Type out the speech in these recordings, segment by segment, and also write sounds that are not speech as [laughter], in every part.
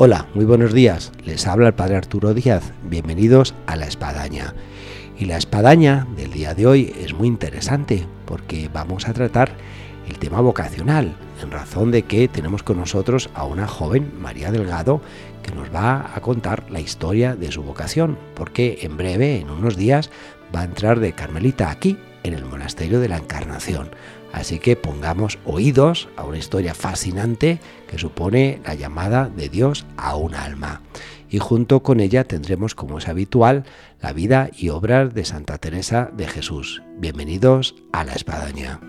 Hola, muy buenos días. Les habla el Padre Arturo Díaz. Bienvenidos a La Espadaña. Y la espadaña del día de hoy es muy interesante porque vamos a tratar el tema vocacional, en razón de que tenemos con nosotros a una joven, María Delgado, que nos va a contar la historia de su vocación, porque en breve, en unos días, va a entrar de Carmelita aquí, en el Monasterio de la Encarnación. Así que pongamos oídos a una historia fascinante que supone la llamada de Dios a un alma. Y junto con ella tendremos, como es habitual, la vida y obras de Santa Teresa de Jesús. Bienvenidos a la Espadaña.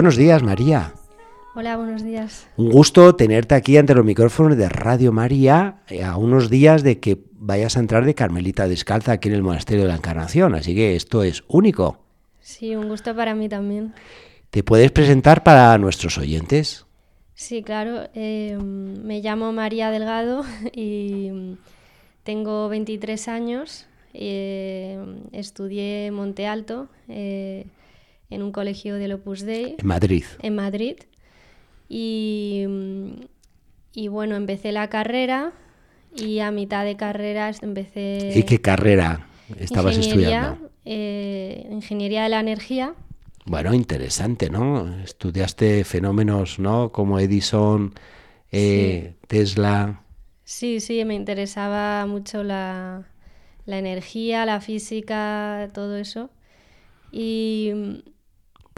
Buenos días, María. Hola, buenos días. Un gusto tenerte aquí ante los micrófonos de Radio María eh, a unos días de que vayas a entrar de Carmelita Descalza aquí en el Monasterio de la Encarnación, así que esto es único. Sí, un gusto para mí también. ¿Te puedes presentar para nuestros oyentes? Sí, claro. Eh, me llamo María Delgado [laughs] y tengo 23 años. Eh, estudié Monte Alto en un colegio del Opus Dei. En Madrid. En Madrid. Y, y bueno, empecé la carrera y a mitad de carrera empecé... ¿Y qué carrera estabas estudiando? Eh, ingeniería de la energía. Bueno, interesante, ¿no? Estudiaste fenómenos, ¿no? Como Edison, eh, Tesla. Sí, sí, me interesaba mucho la, la energía, la física, todo eso. Y,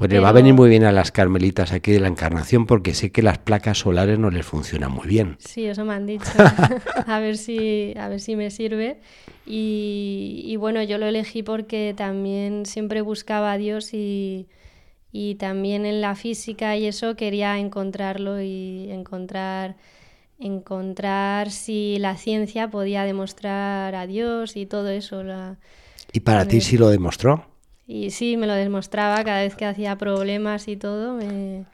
pues le va a venir muy bien a las carmelitas aquí de la Encarnación porque sé que las placas solares no les funcionan muy bien. Sí, eso me han dicho. [laughs] a ver si a ver si me sirve. Y, bueno, yo lo elegí porque también siempre buscaba a Dios y, y también en la física y eso quería encontrarlo y encontrar encontrar si la ciencia podía demostrar a Dios y todo eso. ¿Y para ti sí lo demostró? Y sí, me lo demostraba cada vez que hacía problemas y todo.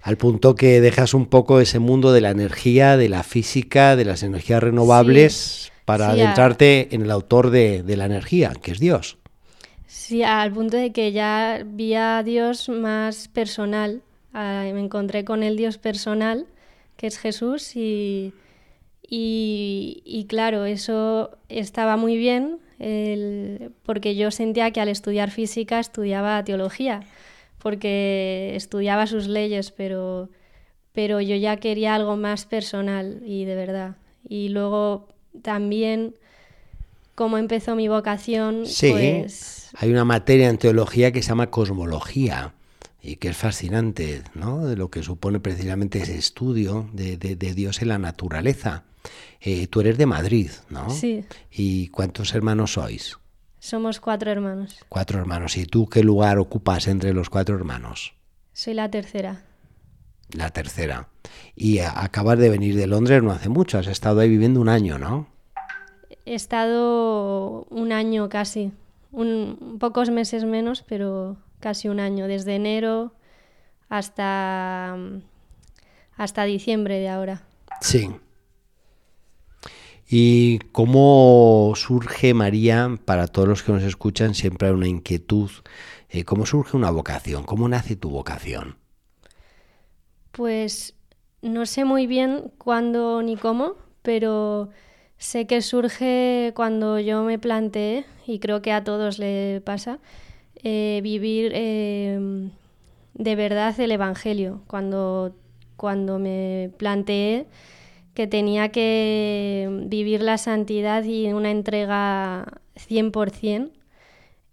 Al punto que dejas un poco ese mundo de la energía, de la física, de las energías renovables, para adentrarte en el autor de, la energía, que es Dios. Sí, al punto de que ya vi a Dios más personal. me encontré con el Dios personal, que es Jesús, y, y claro, eso estaba muy bien, porque yo sentía que al estudiar física estudiaba teología, porque estudiaba sus leyes, pero, pero yo ya quería algo más personal y de verdad. Y luego también cómo empezó mi vocación. Sí, pues hay una materia en teología que se llama cosmología y que es fascinante, ¿no? De lo que supone precisamente ese estudio de, de Dios en la naturaleza. Eh, tú eres de Madrid, ¿no? Sí. ¿Y cuántos hermanos sois? Somos cuatro hermanos. Cuatro hermanos. ¿Y tú qué lugar ocupas entre los cuatro hermanos? Soy la tercera. La tercera. Y acabas de venir de Londres no hace mucho, has estado ahí viviendo un año, ¿no? He estado un año casi, un, pocos meses menos, pero casi un año, desde enero hasta, hasta diciembre de ahora. Sí. ¿Y cómo surge, María, para todos los que nos escuchan, siempre hay una inquietud? Eh, ¿Cómo surge una vocación? ¿Cómo nace tu vocación? Pues no sé muy bien cuándo ni cómo, pero sé que surge cuando yo me planteé, y creo que a todos le pasa, eh, vivir em, de verdad el Evangelio. Cuando, cuando me planteé que tenía que vivir la santidad y una entrega 100%,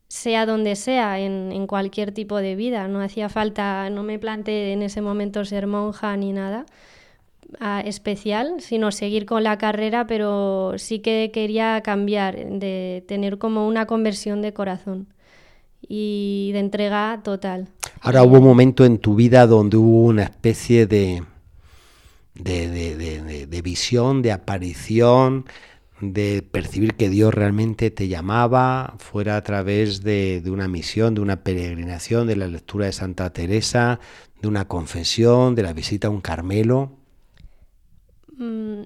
sea donde sea, en, cualquier tipo de vida. No hacía falta, no me planteé en ese momento ser monja ni nada ah, especial, sino seguir con la carrera, pero sí que quería cambiar, de tener como una conversión de corazón y de entrega total. Ahora hubo un momento en tu vida donde hubo una especie de, de, de, visión, de aparición, de percibir que Dios realmente te llamaba, fuera a través de, una misión, de una peregrinación, de la lectura de Santa Teresa, de una confesión, de la visita a un Carmelo. Mm,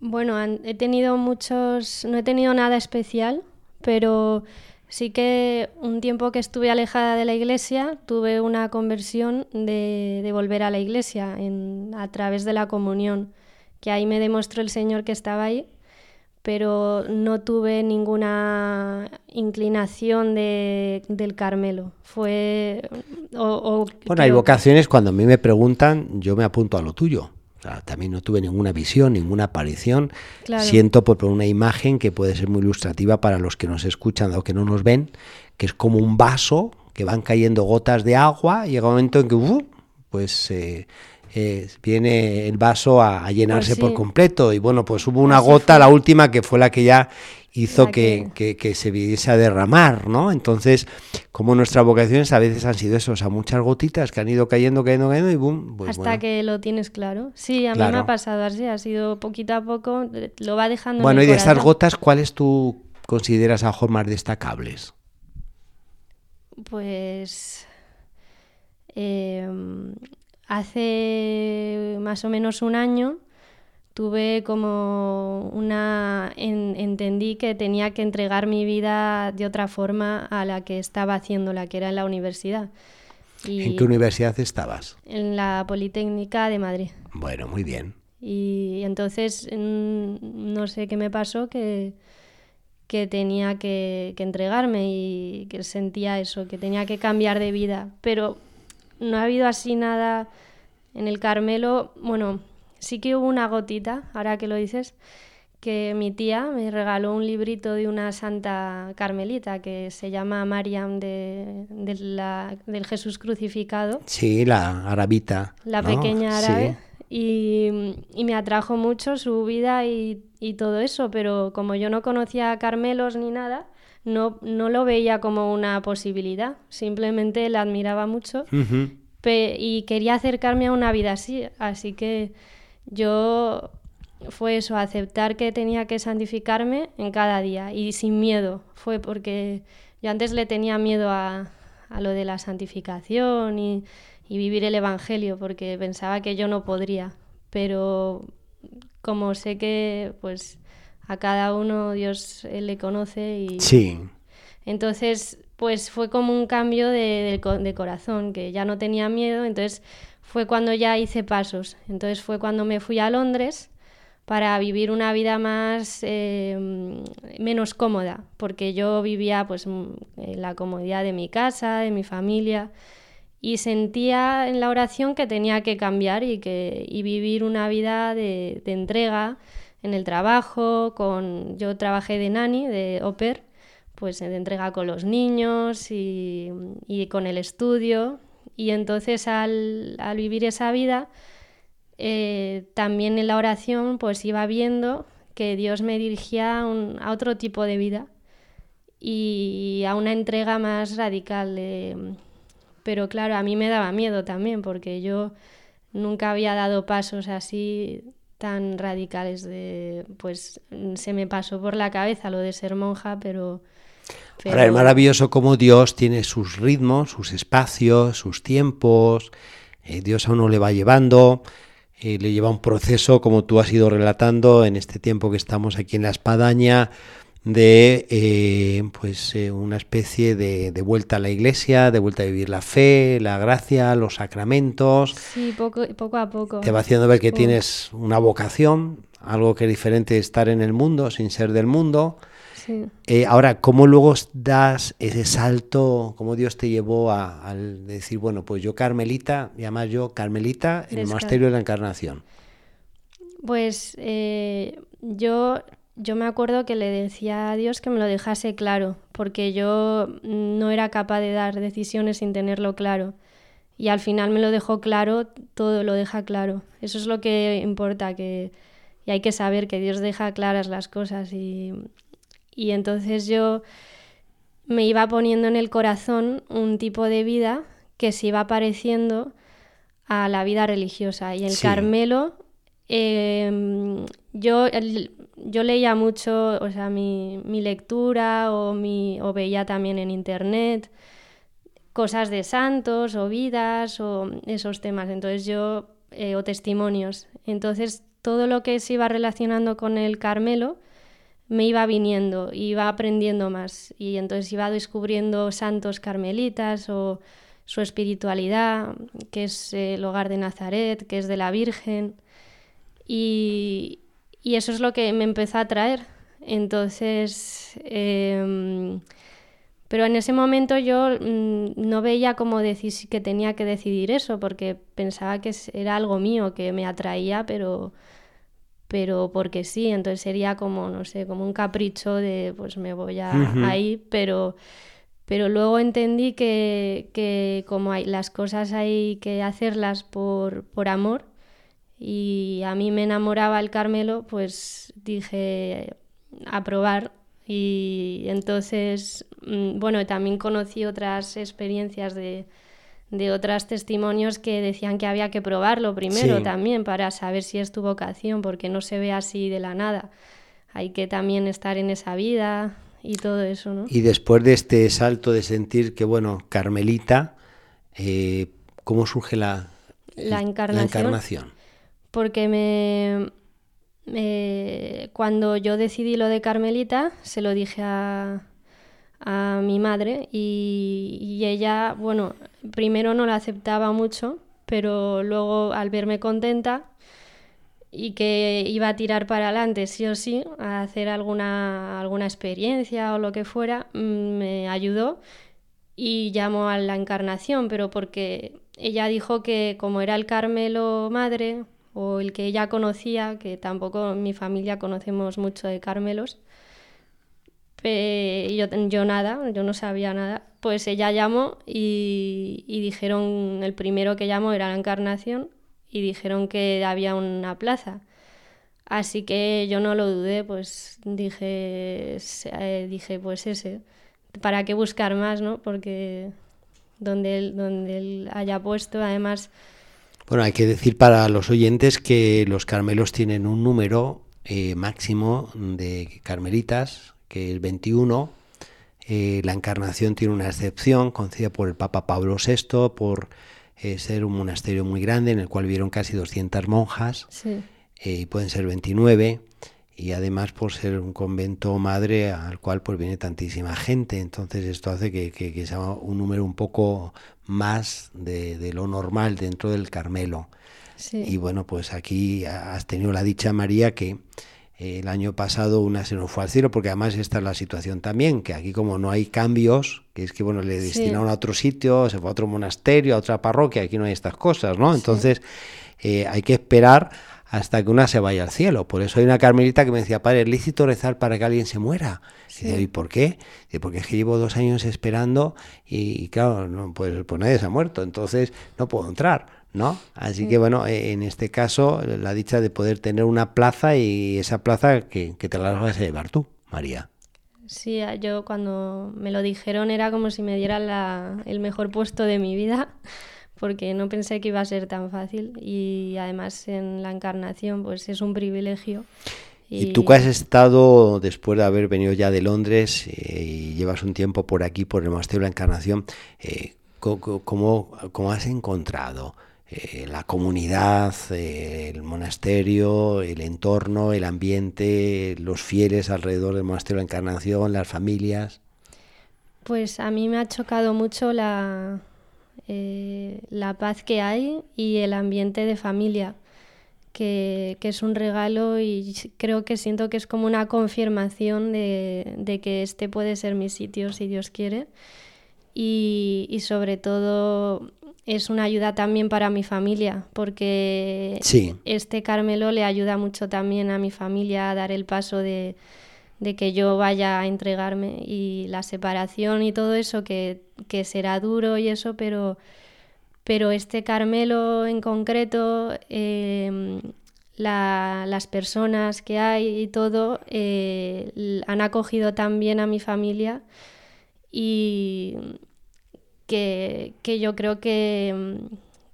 bueno, he tenido muchos, no he tenido nada especial, pero Sí que un tiempo que estuve alejada de la iglesia tuve una conversión de, volver a la iglesia a través de la comunión, que ahí me demostró el Señor que estaba ahí, pero no tuve ninguna inclinación del Carmelo. Fue... bueno, hay vocaciones, cuando a mí me preguntan, yo me apunto a lo tuyo también no tuve ninguna visión, ninguna aparición. Siento por, una imagen que puede ser muy ilustrativa para los que nos escuchan o que no nos ven, que es como un vaso que van cayendo gotas de agua y llega un momento en que uh, pues eh, eh, viene el vaso a, llenarse pues por completo. Y bueno, pues hubo una gota, la última, que fue la que ya hizo que, que, se viniese a derramar, ¿no? Entonces, como nuestras vocaciones a veces han sido eso, o sea, muchas gotitas que han ido cayendo, cayendo, cayendo y boom. Pues Hasta que lo tienes claro. Sí, a mí me ha pasado así, ha sido poquito a poco, lo va dejando. Bueno, y de estas gotas, ¿cuáles tú consideras a más destacables? Pues. Em, hace más o menos un año tuve como una... entendí que tenía que entregar mi vida de otra forma a la que estaba haciendo, la que era en la universidad. ¿En qué universidad estabas? En la Politécnica de Madrid. Bueno, muy bien. Y entonces no sé qué me pasó que, que tenía que, que, entregarme y que sentía eso, que tenía que cambiar de vida. Pero no ha habido así nada en el Carmelo. Bueno, sí que hubo una gotita, ahora que lo dices, que mi tía me regaló un librito de una santa carmelita que se llama Mariam de, del Jesús crucificado. Sí, la arabita. La pequeña árabe. Y, me atrajo mucho su vida y, todo eso, pero como yo no conocía a Carmelos ni nada, no, no lo veía como una posibilidad, simplemente la admiraba mucho y quería acercarme a una vida así, así que yo fue eso, aceptar que tenía que santificarme en cada día y sin miedo. Fue porque yo antes le tenía miedo a, lo de la santificación y, vivir el Evangelio porque pensaba que yo no podría. Pero como sé que pues a cada uno Dios le conoce y... Sí. Entonces, pues fue como un cambio de, de corazón, que ya no tenía miedo, entonces fue cuando ya hice pasos. Entonces fue cuando me fui a Londres para vivir una vida más eh, menos cómoda, porque yo vivía pues en la comodidad de mi casa, de mi familia, y sentía en la oración que tenía que cambiar y que y vivir una vida de, entrega en el trabajo, con yo trabajé de nani, de oper, pues de entrega con los niños y, y con el estudio y entonces al, vivir esa vida, eh, también en la oración pues iba viendo que Dios me dirigía a, otro tipo de vida y a una entrega más radical. pero claro, a mí me daba miedo también porque yo nunca había dado pasos así tan radicales de pues se me pasó por la cabeza lo de ser monja, pero Ahora es maravilloso cómo Dios tiene sus ritmos, sus espacios, sus tiempos. Eh, Dios a uno le va llevando. eh, le lleva un proceso, como tú has ido relatando en este tiempo que estamos aquí en la espadaña, de eh, pues eh, una especie de, de, vuelta a la iglesia, de vuelta a vivir la fe, la gracia, los sacramentos. Sí, poco, poco a poco. Te va haciendo ver que tienes una vocación, algo que es diferente de estar en el mundo sin ser del mundo. Sí. Eh, ahora, ¿cómo luego das ese salto? ¿Cómo Dios te llevó a, a decir, bueno, pues yo Carmelita, y además yo Carmelita en el monasterio de la Encarnación? Pues eh, yo yo me acuerdo que le decía a Dios que me lo dejase claro, porque yo no era capaz de dar decisiones sin tenerlo claro. Y al final me lo dejó claro, todo lo deja claro. Eso es lo que importa, que y hay que saber que Dios deja claras las cosas. Y, y entonces yo me iba poniendo en el corazón un tipo de vida que se iba pareciendo a la vida religiosa. Y el Sí. Carmelo, eh, yo, el- yo leía mucho, o sea, mi, mi lectura o, mi, o veía también en internet cosas de santos o vidas o esos temas. Entonces yo, eh, o testimonios. Entonces todo lo que se iba relacionando con el Carmelo me iba viniendo, iba aprendiendo más y entonces iba descubriendo santos carmelitas o su espiritualidad, que es el hogar de Nazaret, que es de la Virgen. Y, y eso es lo que me empezó a atraer. Entonces, em, pero en ese momento yo mm, no veía como que tenía que decidir eso, porque pensaba que era algo mío, que me atraía, pero, pero porque sí. Entonces sería como, no sé, como un capricho de, pues me voy a ahí, pero, pero luego entendí que, que como hay, las cosas hay que hacerlas por, por amor, y a mí me enamoraba el Carmelo, pues dije a probar y entonces, mm, bueno, también conocí otras experiencias de, de otros testimonios que decían que había que probarlo primero Sí. también para saber si es tu vocación, porque no se ve así de la nada. Hay que también estar en esa vida y todo eso, ¿no? Y después de este salto de sentir que, bueno, Carmelita, eh, ¿cómo surge la, La encarnación. encarnación? porque me, me- cuando yo decidí lo de Carmelita, se lo dije a, a mi madre y, ella, bueno, primero no la aceptaba mucho, pero luego al verme contenta y que iba a tirar para adelante sí o sí, a hacer alguna, alguna experiencia o lo que fuera, mm, me ayudó y llamó a la encarnación, pero porque ella dijo que como era el Carmelo madre o el que ella conocía, que tampoco en mi familia conocemos mucho de Carmelos, pe- yo, yo nada, yo no sabía nada, pues ella llamó y, dijeron, el primero que llamó era la encarnación y dijeron que había una plaza. Así que yo no lo dudé, pues dije, eh, dije pues ese. ¿Para qué buscar más, no? Porque donde él, donde él haya puesto, además, Bueno, hay que decir para los oyentes que los carmelos tienen un número eh, máximo de carmelitas, que es 21. Eh, la encarnación tiene una excepción concedida por el Papa Pablo VI por eh, ser un monasterio muy grande en el cual vieron casi 200 monjas. sí, eh, y pueden ser 29 y además por ser un convento madre al cual pues viene tantísima gente entonces esto hace que, que- que sea un número un poco más de, de lo normal dentro del Carmelo sí. y bueno pues aquí has tenido la dicha María que el año pasado una se nos fue al cielo porque además esta es la situación también que aquí como no hay cambios que es que bueno le Sí. destinaron a otro sitio se fue a otro monasterio a otra parroquia aquí no hay estas cosas no entonces eh, hay que esperar hasta que una se vaya al cielo. Por eso hay una carmelita que me decía, padre, ¿es lícito rezar para que alguien se muera? Y dice, ¿y por qué? Porque es que llevo dos años esperando y, y claro, no, pues, pues nadie se ha muerto, entonces no puedo entrar, ¿no? Así que bueno, eh, en este caso, la dicha de poder tener una plaza y esa plaza que, que te la vas a llevar tú, María. Sí, yo cuando me lo dijeron era como si me dieran la- el mejor puesto de mi vida, [laughs] porque no pensé que iba a ser tan fácil y además en la encarnación pues es un privilegio. Y tú que has estado, después de haber venido ya de Londres eh, y llevas un tiempo por aquí, por el Monasterio de la Encarnación, eh, ¿cómo, cómo has encontrado eh, la comunidad, eh, el monasterio, el entorno, el ambiente, los fieles alrededor del monasterio de la Encarnación, las familias? Pues a mí me ha chocado mucho la, eh, la paz que hay y el ambiente de familia, que, es un regalo y creo que siento que es como una confirmación de, de que este puede ser mi sitio si Dios quiere. Y, y sobre todo es una ayuda también para mi familia, porque este Carmelo le ayuda mucho también a mi familia a dar el paso de, que yo vaya a entregarme y la separación y todo eso, que, será duro y eso, pero, pero este Carmelo en concreto, em, las personas que hay y todo, eh, han acogido también a mi familia y que, yo creo que,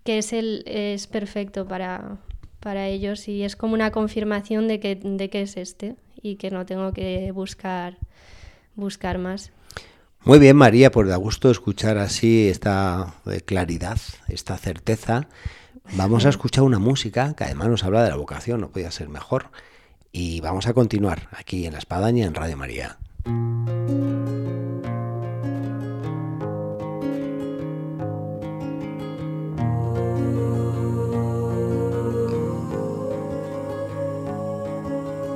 es, el, es perfecto para, para ellos y es como una confirmación de que, de que es este y que no tengo que buscar, buscar más. Muy bien, María, pues da gusto escuchar así esta eh, claridad, esta certeza. Vamos a [laughs] escuchar una música que además nos habla de la vocación, no podía ser mejor. Y vamos a continuar aquí en La Espadaña en Radio María.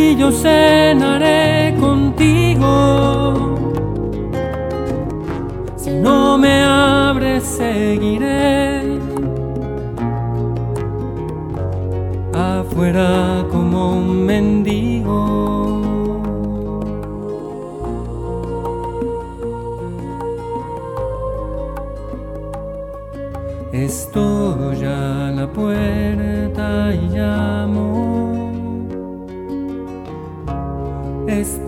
y yo cenaré contigo. Si no me abres, seguiré afuera como un mendigo.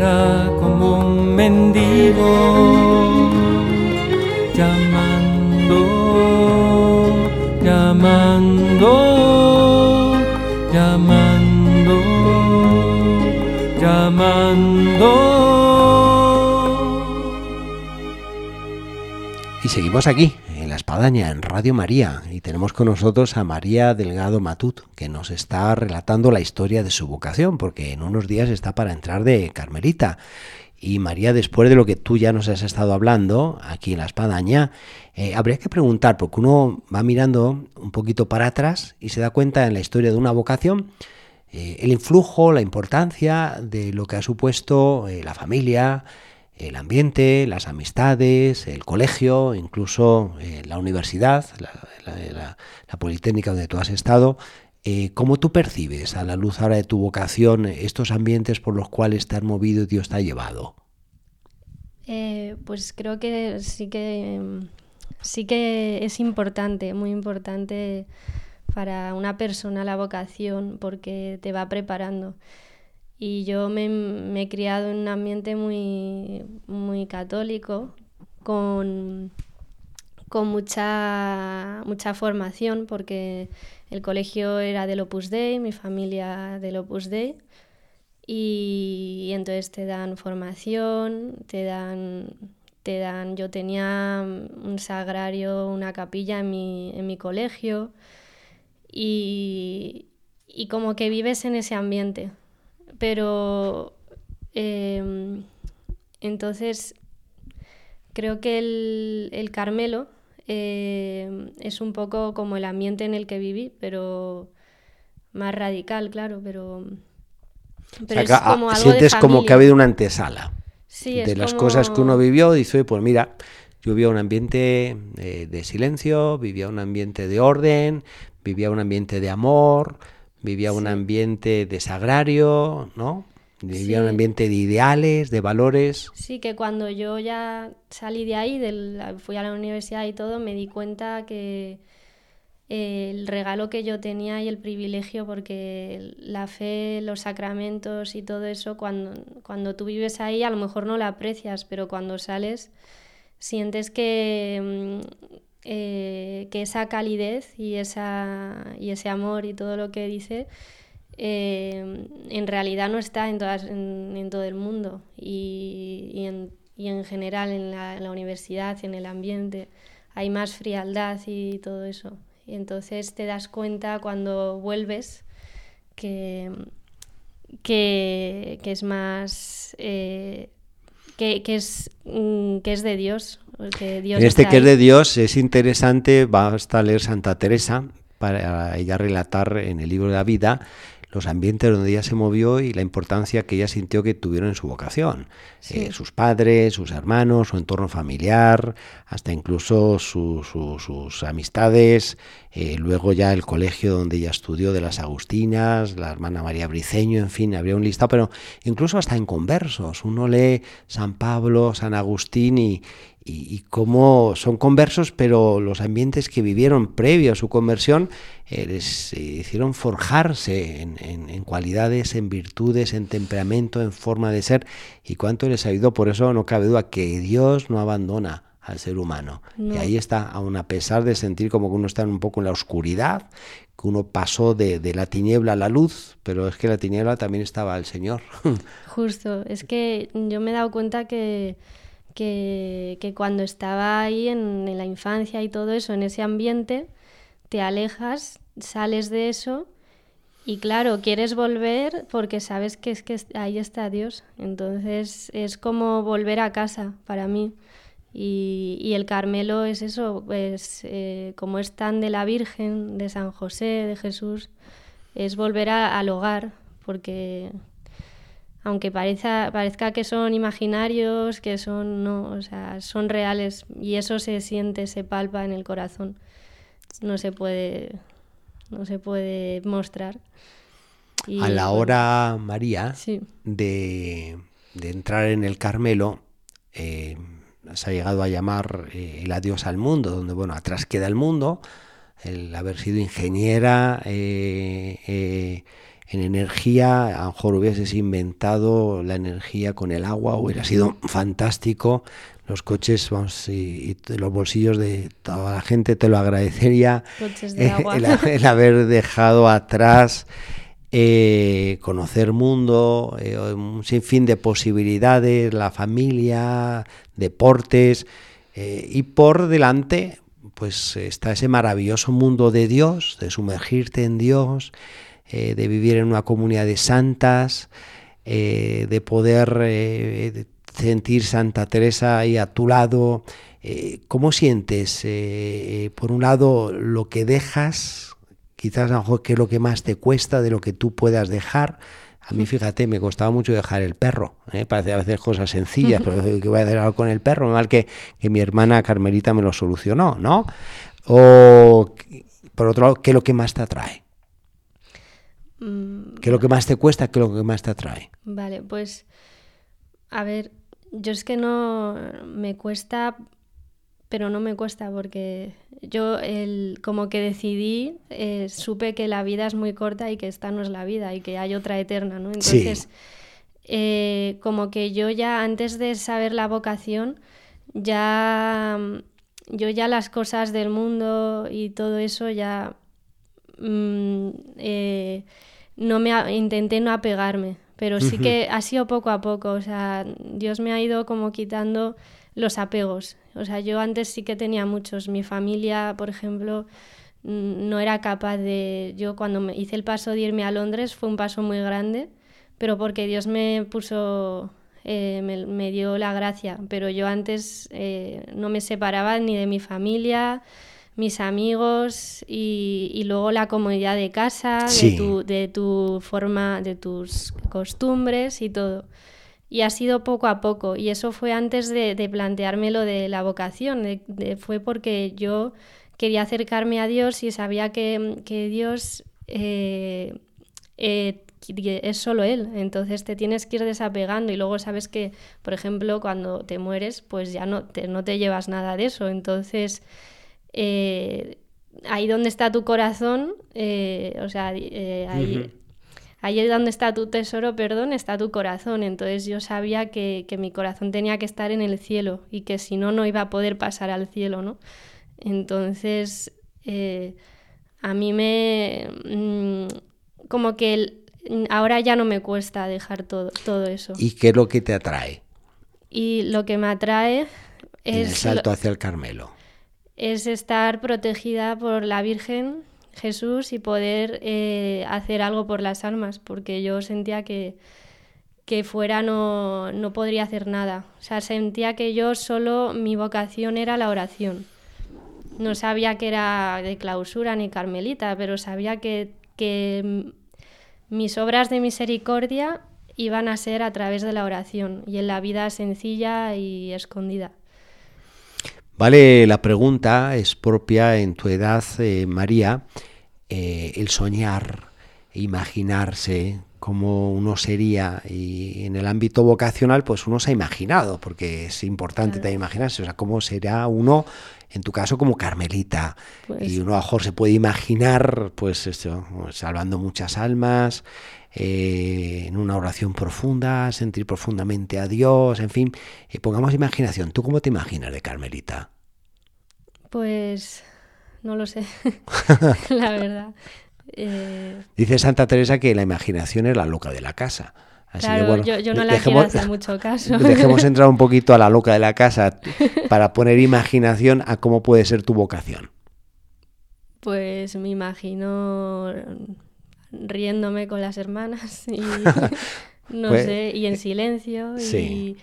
como un mendigo, llamando, llamando, llamando, llamando. Y seguimos aquí en Radio María y con nosotros a María Delgado Matut que nos está relatando la historia de su vocación porque en unos días está para entrar de Carmelita. Y María, después de lo que tú ya nos has estado hablando aquí en la espadaña, eh, habría que preguntar, porque uno va mirando un poquito para atrás y se da cuenta en la historia de una vocación eh, el influjo, la importancia de lo que ha supuesto eh, la familia, el ambiente, las amistades, el colegio, incluso la universidad, la, Politécnica donde tú has estado. ¿Cómo tú percibes a la luz ahora de tu vocación estos ambientes por los cuales te has movido y Dios te ha llevado? pues creo que sí que sí que es importante, muy importante para una persona la vocación porque te va preparando. Y yo me, he criado en un ambiente muy, muy católico, con, con mucha, mucha formación, porque el colegio era del Opus Dei, mi familia del Opus Dei, y entonces te dan formación, te dan te dan, yo tenía un sagrario, una capilla en mi, en mi colegio y, y, como que vives en ese ambiente. Pero em, entonces creo que el, el Carmelo em, es un poco como el ambiente en el que viví, pero más radical, claro, pero, pero es como algo sientes como que ha habido una antesala de las cosas que uno vivió, dice, pues mira, yo vivía un ambiente eh, de silencio, vivía un ambiente de orden, vivía un ambiente de amor, vivía un ambiente de sagrario, ¿no? Vivía un ambiente de ideales, de valores. Sí, que cuando yo ya salí de ahí, fui a la universidad y todo, me di cuenta que el regalo que yo tenía y el privilegio, porque la fe, los sacramentos y todo eso, cuando, cuando tú vives ahí a lo mejor no la aprecias, pero cuando sales sientes que, mm, eh, que esa calidez y, esa, y ese amor y todo lo que dice eh, en realidad no está en, todas, en, todo el mundo y, y, en, y en, general en la, universidad, en el ambiente. Hay más frialdad y todo eso. Y entonces te das cuenta cuando vuelves que, que, es más... Eh, que, es, mm, que es de Dios. Que Dios en este que es de Dios es interesante, basta leer Santa Teresa para ella relatar en el libro de la vida los ambientes donde ella se movió y la importancia que ella sintió que tuvieron en su vocación. Eh, sus padres, sus hermanos, su entorno familiar, hasta incluso sus amistades, eh, luego ya el colegio donde ella estudió de las Agustinas, la hermana María Briceño, en fin, habría un listado, pero incluso hasta en conversos. Uno lee San Pablo, San Agustín y, y, cómo son conversos, pero los ambientes que vivieron previo a su conversión eh, les eh, hicieron forjarse en, cualidades, en virtudes, en temperamento, en forma de ser, y cuánto les ha ayudó. Por eso no cabe duda que Dios no abandona al ser humano. Y ahí está, aun a pesar de sentir como que uno está un poco en la oscuridad, que uno pasó de, de la tiniebla a la luz, pero es que la tiniebla también estaba al Señor. [laughs] Justo, es que yo me he dado cuenta que que, cuando estaba ahí en, la infancia y todo eso, en ese ambiente, te alejas, sales de eso y claro, quieres volver porque sabes que es que ahí está Dios. Entonces es como volver a casa para mí. Y, el Carmelo es eso, pues eh, como es tan de la Virgen, de San José, de Jesús, es volver al hogar, porque aunque parezca, parezca que son imaginarios, que son, no, o sea, son reales y eso se siente, se palpa en el corazón. No se puede, no se puede mostrar. a la hora, María, de, entrar en el Carmelo, eh, se ha llegado a llamar eh, el adiós al mundo, donde, bueno, atrás queda el mundo, el haber sido ingeniera, eh, en energía, a lo mejor hubieses inventado la energía con el agua, hubiera sido fantástico. Los coches, vamos, y, los bolsillos de toda la gente te lo agradecería. [laughs] El, haber dejado atrás eh, conocer mundo, eh, un sinfín de posibilidades, la familia, deportes, eh, y por delante, pues está ese maravilloso mundo de Dios, de sumergirte en Dios, eh, de vivir en una comunidad de santas, eh, de poder eh, sentir Santa Teresa ahí a tu lado, eh, ¿cómo sientes, eh, por un lado, lo que dejas, quizás a lo mejor qué es lo que más te cuesta de lo que tú puedas dejar? A mí, fíjate, me costaba mucho dejar el perro. ¿eh? Parece a veces cosas sencillas, pero que voy a hacer algo con el perro, mal que, que mi hermana Carmelita me lo solucionó, ¿no? O, por otro lado, ¿qué es lo que más te atrae? Mm, ¿Qué es lo que más te cuesta? ¿Qué es lo que más te atrae? Vale, pues a ver, yo es que no me cuesta, pero no me cuesta porque yo el, como que decidí, eh, supe que la vida es muy corta y que esta no es la vida y que hay otra eterna, ¿no? Entonces, eh, como que yo ya antes de saber la vocación, ya yo ya las cosas del mundo y todo eso ya mm, eh, no me intenté no apegarme, pero sí que ha sido poco a poco, o sea, Dios me ha ido como quitando los apegos. O sea, yo antes sí que tenía muchos. Mi familia, por ejemplo, no era capaz de... Yo cuando me hice el paso de irme a Londres fue un paso muy grande, pero porque Dios me puso, eh, me, dio la gracia. Pero yo antes eh, no me separaba ni de mi familia, mis amigos y, luego la comodidad de casa, de, tu, de tu forma, de tus costumbres y todo. Y ha sido poco a poco. Y eso fue antes de, plantearme lo de la vocación. fue porque yo quería acercarme a Dios y sabía que, Dios eh, eh, es solo Él. Entonces te tienes que ir desapegando. Y luego sabes que, por ejemplo, cuando te mueres, pues ya no te, no te llevas nada de eso. Entonces eh, ahí donde está tu corazón, eh, o sea, eh, ahí, ahí donde está tu tesoro, perdón, está tu corazón. Entonces yo sabía que, mi corazón tenía que estar en el cielo y que si no, no iba a poder pasar al cielo, ¿no? Entonces, a mí me... Mm, como que ahora ya no me cuesta dejar todo, todo eso. ¿Y qué es lo que te atrae? Y lo que me atrae es... el salto hacia el Carmelo es estar protegida por la Virgen Jesús y poder eh, hacer algo por las almas, porque yo sentía que, que fuera no, no podría hacer nada. O sea, sentía que yo solo, mi vocación era la oración. No sabía que era de clausura ni carmelita, pero sabía que, que mis obras de misericordia iban a ser a través de la oración y en la vida sencilla y escondida. Vale, la pregunta es propia en tu edad, eh, María, eh, el soñar, imaginarse cómo uno sería y en el ámbito vocacional pues uno se ha imaginado, porque es importante también imaginarse, o sea, cómo será uno, en tu caso como Carmelita, pues y uno a mejor se puede imaginar pues esto, salvando muchas almas, eh, en una oración profunda, sentir profundamente a Dios, en fin, eh, pongamos imaginación. ¿Tú cómo te imaginas de Carmelita? Pues no lo sé, [laughs] la verdad. Eh, Dice Santa Teresa que la imaginación es la loca de la casa. claro, yo, no la quiero hacer mucho [laughs] caso. Dejemos entrar un poquito a la loca de la casa [laughs] para poner imaginación a cómo puede ser tu vocación. Pues me imagino riéndome con las hermanas [laughs] y [laughs] no pues, sé, y en eh, silencio y,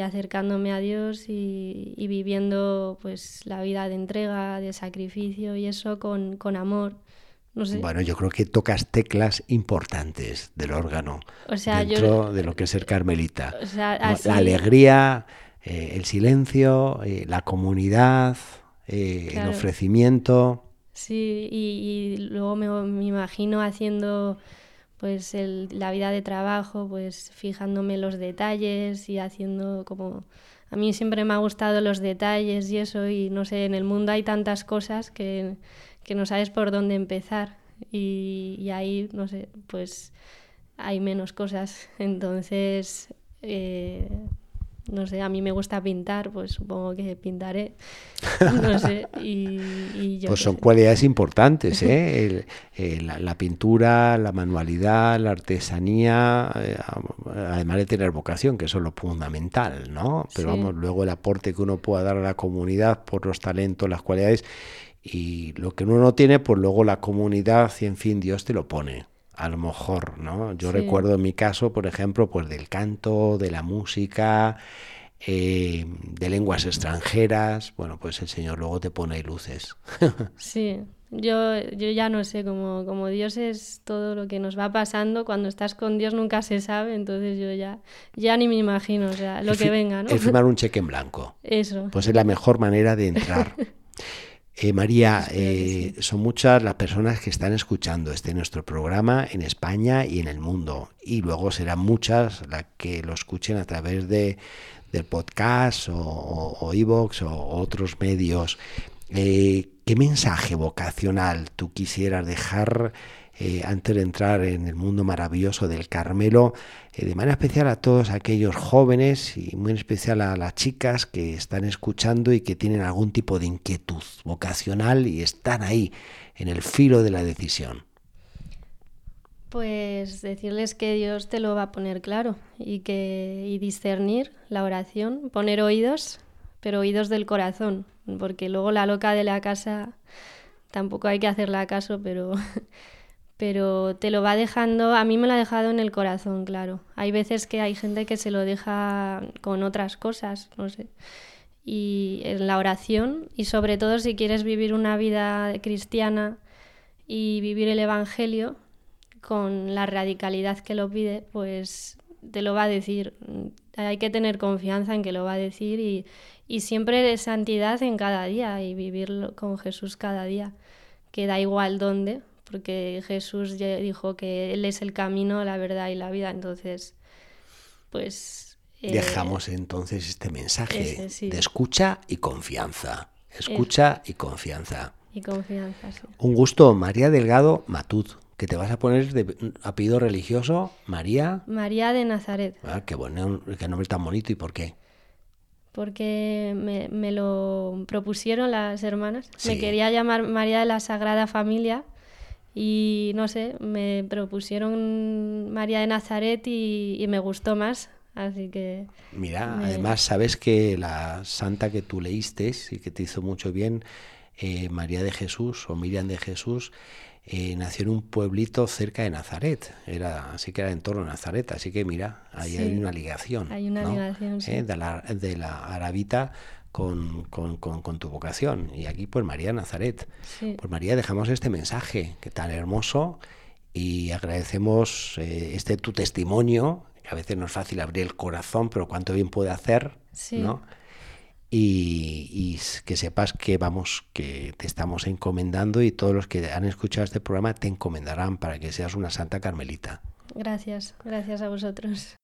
acercándome a Dios y, viviendo pues la vida de entrega, de sacrificio y eso con, amor. No sé. Bueno, yo creo que tocas teclas importantes del órgano dentro de lo que es ser carmelita. La alegría, eh, el silencio, eh, la comunidad, el ofrecimiento. Sí, y, luego me, imagino haciendo pues la vida de trabajo, pues fijándome los detalles y haciendo como... A mí siempre me ha gustado los detalles y eso, y no sé, en el mundo hay tantas cosas que, no sabes por dónde empezar. Y, ahí, no sé, pues hay menos cosas. Entonces, eh, no sé, a mí me gusta pintar, pues supongo que pintaré, [laughs] no sé, y, Pues son cualidades importantes, ¿eh? [laughs] eh la, pintura, la manualidad, la artesanía, eh, además de tener vocación, que eso es lo fundamental, ¿no? Pero vamos, luego el aporte que uno pueda dar a la comunidad por los talentos, las cualidades, y lo que uno no tiene, pues luego la comunidad y en fin, Dios te lo pone a lo mejor, ¿no? Yo recuerdo en mi caso, por ejemplo, pues del canto, de la música, eh, de lenguas extranjeras, bueno, pues el Señor luego te pone luces. [laughs] sí, yo, yo ya no sé, como, como Dios es todo lo que nos va pasando, cuando estás con Dios nunca se sabe, entonces yo ya, ya ni me imagino, o sea, lo que venga, ¿no? El firmar un cheque en blanco. [laughs] Eso. Pues es la mejor manera de entrar. [laughs] Eh, María, eh, son muchas las personas que están escuchando este nuestro programa en España y en el mundo. Y luego serán muchas las que lo escuchen a través de, del podcast o iVoox o, o, otros medios. Eh, ¿Qué mensaje vocacional tú quisieras dejar eh, antes de entrar en el mundo maravilloso del Carmelo, eh, de manera especial a todos aquellos jóvenes y muy en especial a las chicas que están escuchando y que tienen algún tipo de inquietud vocacional y están ahí en el filo de la decisión? Pues decirles que Dios te lo va a poner claro y que y discernir la oración, poner oídos, pero oídos del corazón, porque luego la loca de la casa tampoco hay que hacerla caso, pero [laughs] pero te lo va dejando, a mí me lo ha dejado en el corazón, claro. Hay veces que hay gente que se lo deja con otras cosas, no sé. Y en la oración, y sobre todo si quieres vivir una vida cristiana y vivir el Evangelio con la radicalidad que lo pide, pues te lo va a decir. Hay que tener confianza en que lo va a decir y, y siempre santidad en cada día y vivir con Jesús cada día, que da igual dónde, porque Jesús ya dijo que Él es el camino, la verdad y la vida. Entonces, pues... Eh, Dejamos entonces este mensaje de escucha y confianza. Escucha y confianza. Y confianza, sí. Un gusto, María Delgado Matut, que te vas a poner de apellido religioso, María... María de Nazaret. Ah, qué bueno, qué nombre tan bonito, ¿y por qué? porque me, me, lo propusieron las hermanas. Me quería llamar María de la Sagrada Familia y no sé, me propusieron María de Nazaret y, me gustó más. Así que. Mira, además, sabes que la santa que tú leíste y que te hizo mucho bien, eh, María de Jesús o Miriam de Jesús, eh, nació en un pueblito cerca de Nazaret, era así que era en torno a Nazaret, así que mira, ahí hay una ligación. Hay una ligación, sí. Eh, de, la, de la arabita con, con, tu vocación. Y aquí, pues María Nazaret. Pues María, dejamos este mensaje que tan hermoso y agradecemos eh, este tu testimonio, que a veces no es fácil abrir el corazón, pero cuánto bien puede hacer, ¿no? Y, y, que sepas que vamos, que te estamos encomendando y todos los que han escuchado este programa te encomendarán para que seas una santa carmelita. Gracias, gracias a vosotros.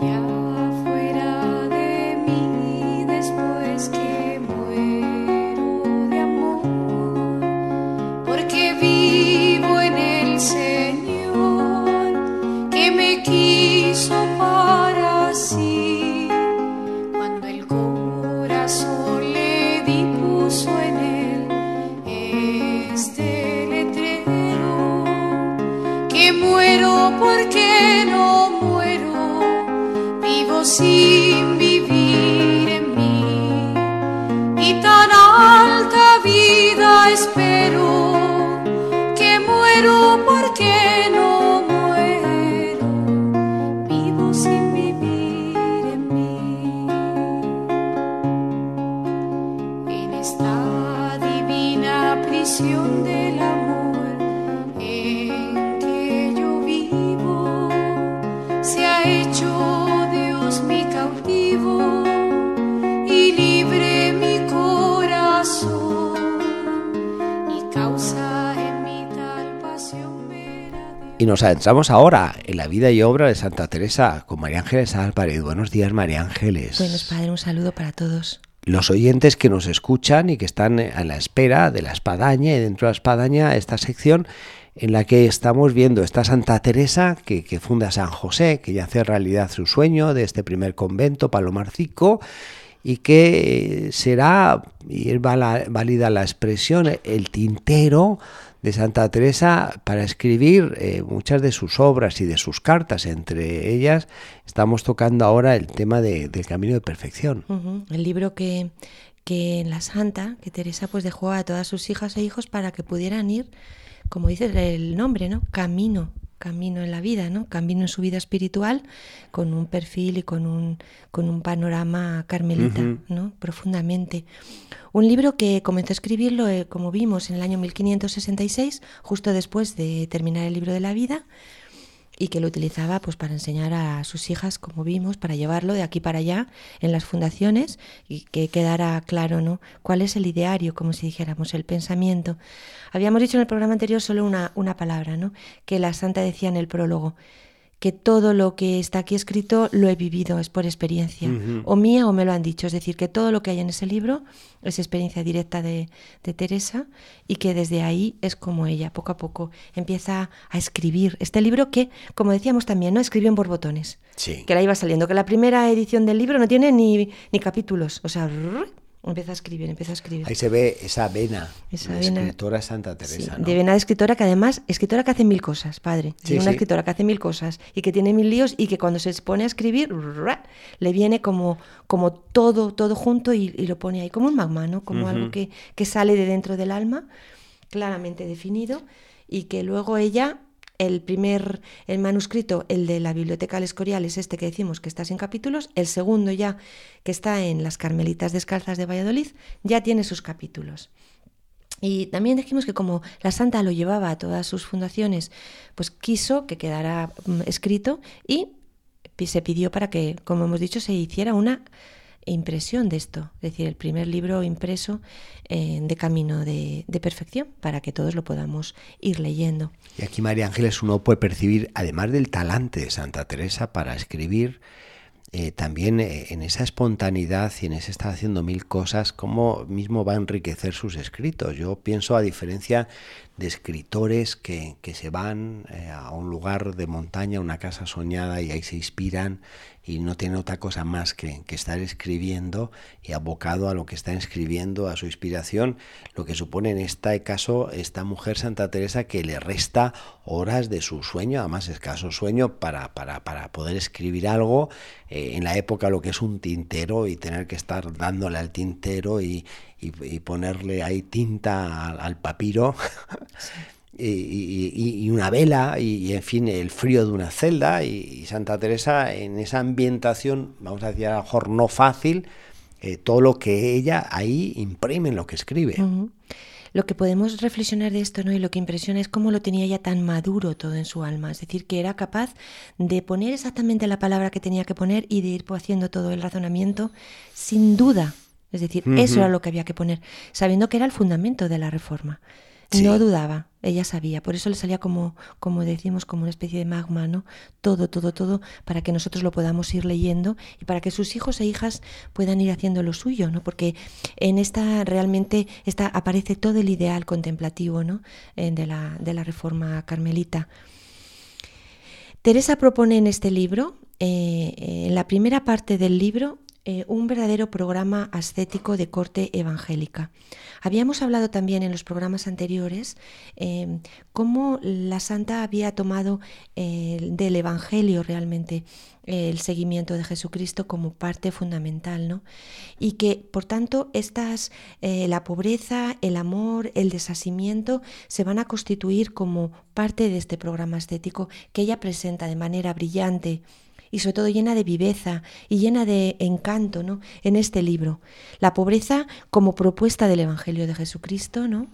Y nos adentramos ahora en la vida y obra de Santa Teresa con María Ángeles Álvarez. Buenos días, María Ángeles. Buenos padre, un saludo para todos. Los oyentes que nos escuchan y que están a la espera de la espadaña y dentro de la espadaña esta sección en la que estamos viendo esta Santa Teresa que, funda San José, que ya hace realidad su sueño de este primer convento palomarcico y que será, y es válida la expresión, el tintero de Santa Teresa para escribir eh, muchas de sus obras y de sus cartas. Entre ellas estamos tocando ahora el tema del camino de perfección. El libro que, que la santa, que Teresa pues dejó a todas sus hijas e hijos para que pudieran ir, como dice el nombre, ¿no? Camino, camino en la vida, ¿no? Camino en su vida espiritual con un perfil y con un, con un panorama carmelita, ¿no? Profundamente. Un libro que comenzó a escribirlo, eh, como vimos, en el año 1566, justo después de terminar el libro de la vida, y que lo utilizaba pues para enseñar a sus hijas, como vimos, para llevarlo de aquí para allá en las fundaciones y que quedara claro, ¿no? cuál es el ideario, como si dijéramos, el pensamiento. Habíamos dicho en el programa anterior solo una, una palabra, ¿no? que la santa decía en el prólogo, que todo lo que está aquí escrito lo he vivido, es por experiencia, o mía o me lo han dicho. Es decir, que todo lo que hay en ese libro es experiencia directa de, Teresa y que desde ahí es como ella, poco a poco, empieza a escribir. Este libro que, como decíamos también, no escribió en borbotones, sí. que la iba saliendo, que la primera edición del libro no tiene ni, ni capítulos, o sea, Empieza a escribir, empieza a escribir. Ahí se ve esa vena esa de escritora Santa Teresa. De vena de escritora que además, escritora que hace mil cosas, padre. una escritora que hace mil cosas y que tiene mil líos y que cuando se pone a escribir, le viene como, como todo, todo junto y, lo pone ahí como un magma, ¿no? Como algo que, que sale de dentro del alma, claramente definido, y que luego ella el primer el manuscrito, el de la Biblioteca del Escorial, es este que decimos que está sin capítulos. El segundo ya, que está en las Carmelitas Descalzas de Valladolid, ya tiene sus capítulos. Y también dijimos que como la santa lo llevaba a todas sus fundaciones, pues quiso que quedara mm, escrito y se pidió para que, como hemos dicho, se hiciera una impresión de esto, es decir, el primer libro impreso eh, de camino de, perfección para que todos lo podamos ir leyendo. Y aquí María Ángeles uno puede percibir, además del talante de Santa Teresa para escribir, eh, también eh, en esa espontaneidad y en ese estar haciendo mil cosas, cómo mismo va a enriquecer sus escritos. Yo pienso, a diferencia de escritores que, que se van a un lugar de montaña, una casa soñada y ahí se inspiran y no tiene otra cosa más que, estar escribiendo y abocado a lo que está escribiendo, a su inspiración, lo que supone en este caso esta mujer Santa Teresa que le resta horas de su sueño, además escaso sueño, para, para, para poder escribir algo eh, en la época lo que es un tintero y tener que estar dándole al tintero y, ponerle ahí tinta al, papiro. [laughs] y, una vela y, en fin el frío de una celda. Y, Santa Teresa en esa ambientación vamos a decir a lo mejor no fácil eh, todo lo que ella ahí imprime en lo que escribe. Lo que podemos reflexionar de esto no y lo que impresiona es cómo lo tenía ya tan maduro todo en su alma. Es decir que era capaz de poner exactamente la palabra que tenía que poner y de ir haciendo todo el razonamiento sin duda. Es decir, eso era lo que había que poner, sabiendo que era el fundamento de la reforma. No dudaba, ella sabía, por eso le salía como, como decimos, como una especie de magma, ¿no? Todo, todo, todo, para que nosotros lo podamos ir leyendo y para que sus hijos e hijas puedan ir haciendo lo suyo, ¿no? Porque en esta realmente esta, aparece todo el ideal contemplativo, ¿no? De, la, de la reforma carmelita. Teresa propone en este libro, eh, en la primera parte del libro, eh, un verdadero programa ascético de corte evangélica. Habíamos hablado también en los programas anteriores eh, cómo la santa había tomado eh, del Evangelio realmente el seguimiento de Jesucristo como parte fundamental, ¿no? Y que, por tanto, estas, la pobreza, el amor, el desasimiento se van a constituir como parte de este programa ascético que ella presenta de manera brillante y sobre todo llena de viveza y llena de encanto ¿no? en este libro. La pobreza como propuesta del Evangelio de Jesucristo, ¿no?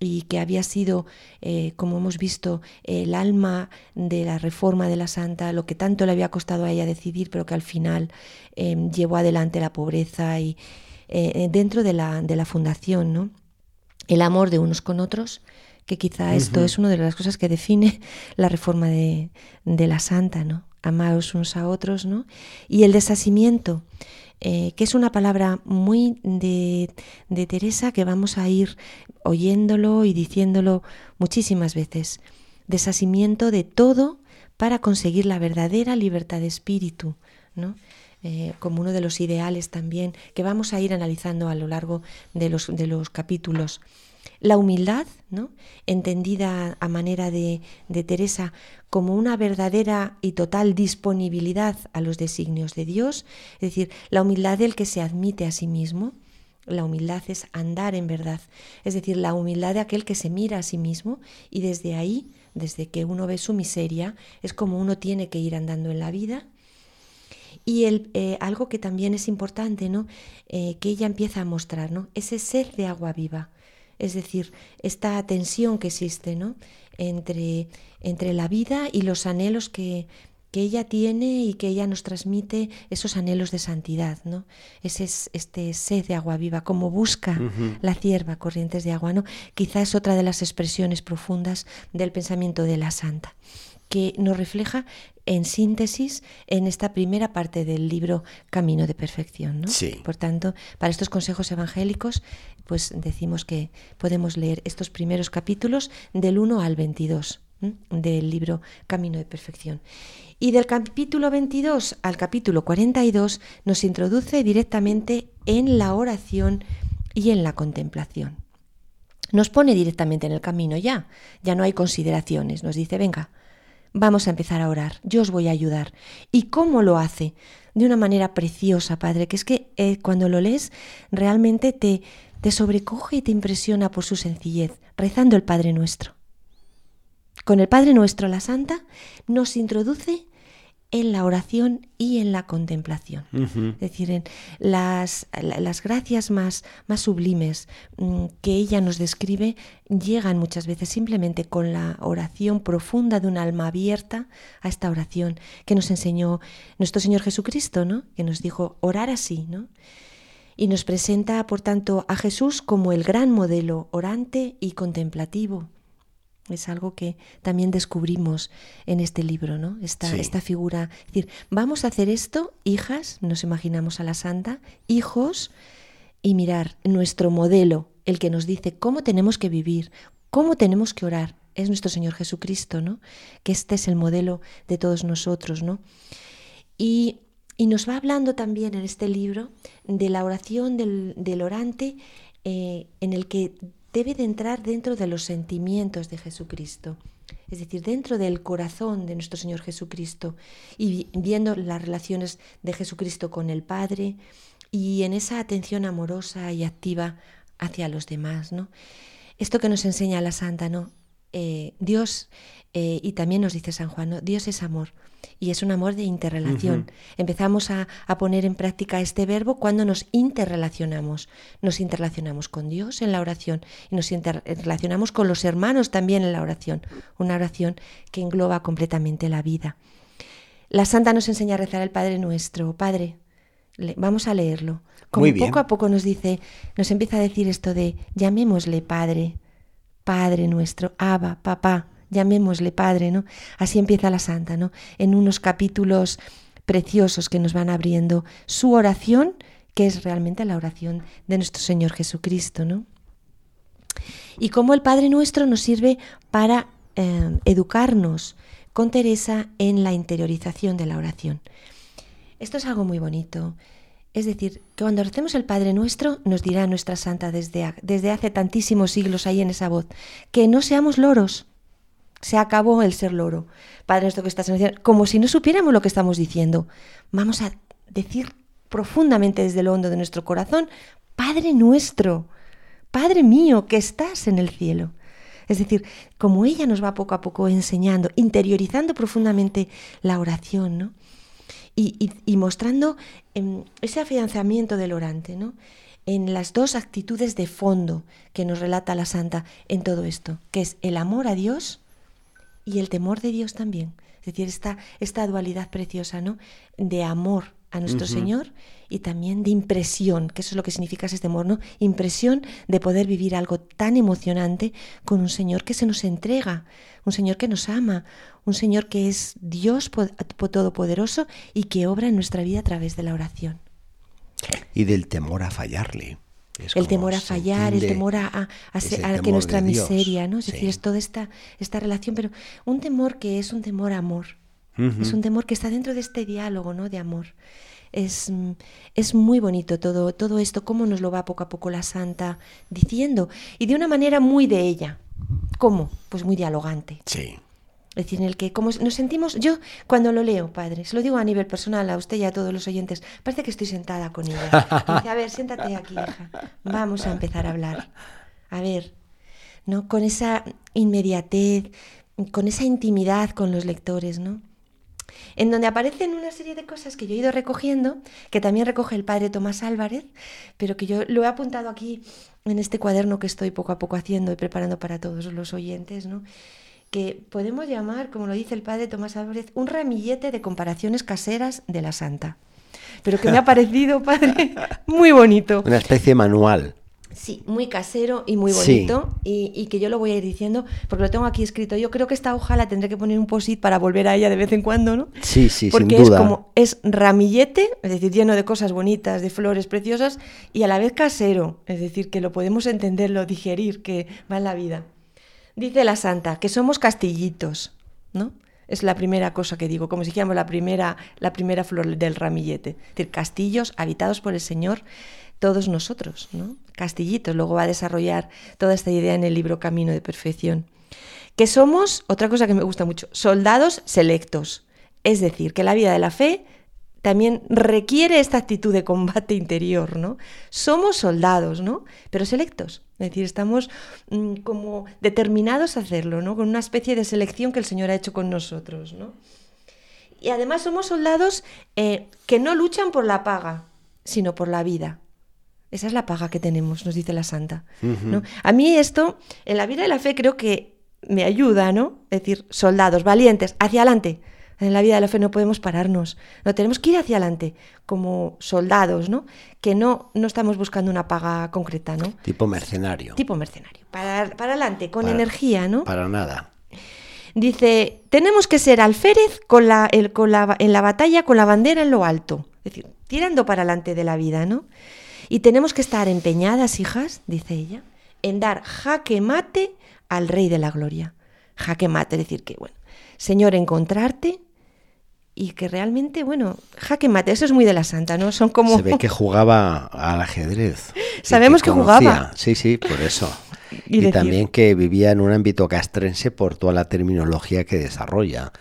y que había sido, eh, como hemos visto, el alma de la reforma de la santa, lo que tanto le había costado a ella decidir, pero que al final em, llevó adelante la pobreza y eh, dentro de la, de la fundación, ¿no? el amor de unos con otros, que quizá esto es una de las cosas que define la reforma de, de la santa, ¿no? Amaros unos a otros, ¿no? Y el desasimiento, eh, que es una palabra muy de, de Teresa que vamos a ir oyéndolo y diciéndolo muchísimas veces. Desasimiento de todo para conseguir la verdadera libertad de espíritu, ¿no? Eh, como uno de los ideales también que vamos a ir analizando a lo largo de los, de los capítulos. La humildad, ¿no? entendida a manera de, de Teresa como una verdadera y total disponibilidad a los designios de Dios, es decir, la humildad del que se admite a sí mismo, La humildad es andar en verdad, es decir, la humildad de aquel que se mira a sí mismo y desde ahí, desde que uno ve su miseria, es como uno tiene que ir andando en la vida. Y el, eh, algo que también es importante, ¿no? Eh, que ella empieza a mostrar, ¿no? Ese ser de agua viva, es decir, esta tensión que existe, ¿no? Entre, entre la vida y los anhelos que, que ella tiene y que ella nos transmite esos anhelos de santidad, ¿no? Ese es este sed de agua viva, como busca la cierva corrientes de agua, ¿no? Quizás es otra de las expresiones profundas del pensamiento de la santa, que nos refleja en síntesis en esta primera parte del libro Camino de Perfección, ¿no? Sí. Por tanto, para estos consejos evangélicos, pues decimos que podemos leer estos primeros capítulos del 1 al 22 del libro Camino de Perfección. Y del capítulo 22 al capítulo 42 nos introduce directamente en la oración y en la contemplación. Nos pone directamente en el camino ya, ya no hay consideraciones, nos dice, venga, vamos a empezar a orar, yo os voy a ayudar. ¿Y cómo lo hace? De una manera preciosa, Padre, que es que eh, cuando lo lees realmente te, te sobrecoge y te impresiona por su sencillez, rezando el Padre nuestro. Con el Padre nuestro, la Santa, nos introduce en la oración y en la contemplación. Es decir, en las, las gracias más, más sublimes mm, que ella nos describe llegan muchas veces simplemente con la oración profunda de un alma abierta a esta oración que nos enseñó nuestro Señor Jesucristo, ¿no? que nos dijo orar así, ¿no? y nos presenta, por tanto, a Jesús como el gran modelo orante y contemplativo. Es algo que también descubrimos en este libro, ¿no? Esta, esta figura. Es decir, vamos a hacer esto, hijas, nos imaginamos a la santa, hijos, y mirar nuestro modelo, el que nos dice cómo tenemos que vivir, cómo tenemos que orar. Es nuestro Señor Jesucristo, ¿no? Que este es el modelo de todos nosotros, ¿no? Y, y nos va hablando también en este libro de la oración del, del orante eh, en el que debe de entrar dentro de los sentimientos de Jesucristo, es decir, dentro del corazón de nuestro Señor Jesucristo y viendo las relaciones de Jesucristo con el Padre y en esa atención amorosa y activa hacia los demás, ¿no? Esto que nos enseña la Santa, ¿no? Eh, Dios, eh, y también nos dice San Juan, ¿no? Dios es amor y es un amor de interrelación. Empezamos a, poner en práctica este verbo cuando nos interrelacionamos. Nos interrelacionamos con Dios en la oración y nos interrelacionamos con los hermanos también en la oración. Una oración que engloba completamente la vida. La Santa nos enseña a rezar el Padre Nuestro. Padre, vamos a leerlo. Como poco a poco nos dice, nos empieza a decir esto de llamémosle Padre, Padre nuestro, Abba, Papá llamémosle Padre, ¿no? Así empieza la Santa, ¿no? En unos capítulos preciosos que nos van abriendo su oración, que es realmente la oración de nuestro Señor Jesucristo, ¿no? Y cómo el Padre nuestro nos sirve para eh, educarnos con Teresa en la interiorización de la oración. Esto es algo muy bonito. Es decir, que cuando recemos el Padre Nuestro, nos dirá nuestra Santa desde, desde hace tantísimos siglos ahí en esa voz, que no seamos loros, se acabó el ser loro. Padre nuestro que estás en el cielo, como si no supiéramos lo que estamos diciendo. Vamos a decir profundamente desde lo hondo de nuestro corazón, Padre nuestro, Padre mío que estás en el cielo. Es decir, como ella nos va poco a poco enseñando, interiorizando profundamente la oración, ¿no? Y, mostrando em, ese afianzamiento del orante, ¿no? En las dos actitudes de fondo que nos relata la santa en todo esto, que es el amor a Dios y el temor de Dios también. Es decir, esta, esta dualidad preciosa, ¿no? De amor a nuestro Señor y también de impresión, que eso es lo que significa ese temor, ¿no? Impresión de poder vivir algo tan emocionante con un Señor que se nos entrega, un Señor que nos ama, un Señor que es Dios todopoderoso y que obra en nuestra vida a través de la oración. Y del temor a fallarle el temor a fallar, el temor a, que nuestra miseria, ¿no? Es decir, es toda esta, esta relación, pero un temor que es un temor a amor. Es un temor que está dentro de este diálogo, ¿no? De amor. Es, es, muy bonito todo, todo esto, cómo nos lo va poco a poco la santa diciendo, y de una manera muy de ella. ¿Cómo? Pues muy dialogante. Sí. Es decir, en el que como nos sentimos, yo cuando lo leo, padre, se lo digo a nivel personal a usted y a todos los oyentes, parece que estoy sentada con ella. dice, a ver, siéntate aquí, hija. Vamos a empezar a hablar. A ver, ¿no? Con esa inmediatez, con esa intimidad con los lectores, ¿no? En donde aparecen una serie de cosas que yo he ido recogiendo, que también recoge el padre Tomás Álvarez, pero que yo lo he apuntado aquí en este cuaderno que estoy poco a poco haciendo y preparando para todos los oyentes, ¿no? que podemos llamar, como lo dice el padre Tomás Álvarez, un ramillete de comparaciones caseras de la santa. Pero que me ha [laughs] parecido, padre, muy bonito. Una especie de manual. Sí, muy casero y muy bonito. Y, que yo lo voy a ir diciendo, porque lo tengo aquí escrito. Yo creo que esta hoja la tendré que poner un posit para volver a ella de vez en cuando, ¿no? Sí, sí, porque sin duda. es como, es ramillete, es decir, lleno de cosas bonitas, de flores preciosas, y a la vez casero, es decir, que lo podemos entender, lo digerir, que va en la vida. Dice la santa que somos castillitos, ¿no? Es la primera cosa que digo, como si dijéramos la primera, la primera flor del ramillete. Es decir, castillos habitados por el Señor, todos nosotros, ¿no? Castillitos. Luego va a desarrollar toda esta idea en el libro Camino de Perfección. Que somos, otra cosa que me gusta mucho, soldados selectos. Es decir, que la vida de la fe también requiere esta actitud de combate interior, ¿no? Somos soldados, ¿no? Pero selectos. Es decir, estamos mm, como determinados a hacerlo, ¿no? Con una especie de selección que el Señor ha hecho con nosotros, ¿no? Y además somos soldados eh, que no luchan por la paga, sino por la vida. Esa es la paga que tenemos, nos dice la Santa. ¿no? A mí esto, en la vida de la fe, creo que me ayuda, ¿no? Es decir, soldados, valientes, hacia adelante, en la vida de la fe no podemos pararnos, no tenemos que ir hacia adelante como soldados, ¿no? Que no, no estamos buscando una paga concreta, ¿no? Tipo mercenario. Tipo mercenario. Para, para adelante, con energía, ¿no? Para nada. Dice, tenemos que ser alférez con la, el, con la, en la batalla con la bandera en lo alto. Es decir, tirando para adelante de la vida, ¿no? Y tenemos que estar empeñadas, hijas, dice ella, en dar jaque mate al Rey de la Gloria. Jaque mate, decir, que, bueno, Señor, encontrarte y que realmente, bueno, jaque mate, eso es muy de la santa, ¿no? Son como... Se ve que jugaba al ajedrez. Sabemos que, jugaba. Sí, sí, por eso. [laughs] y, también que vivía en un ámbito castrense por toda la terminología que desarrolla,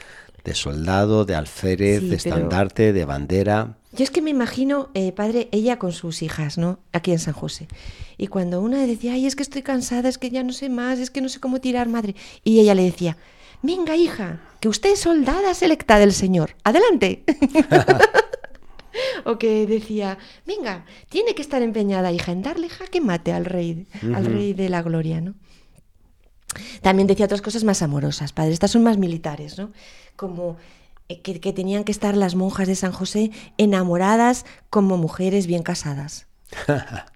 de soldado, de alférez, de estandarte, de bandera. Yo es que me imagino, eh, padre, ella con sus hijas, ¿no? Aquí en San José. Y cuando una decía, ay, es que estoy cansada, es que ya no sé más, es que no sé cómo tirar, madre. Y ella le decía, venga hija, que usted es soldada selecta del Señor, adelante. [laughs] o que decía, venga, tiene que estar empeñada hija en darle jaque mate al rey, al rey de la gloria, ¿no? También decía otras cosas más amorosas, padre, estas son más militares, ¿no? Como que, que tenían que estar las monjas de San José enamoradas como mujeres bien casadas. [laughs]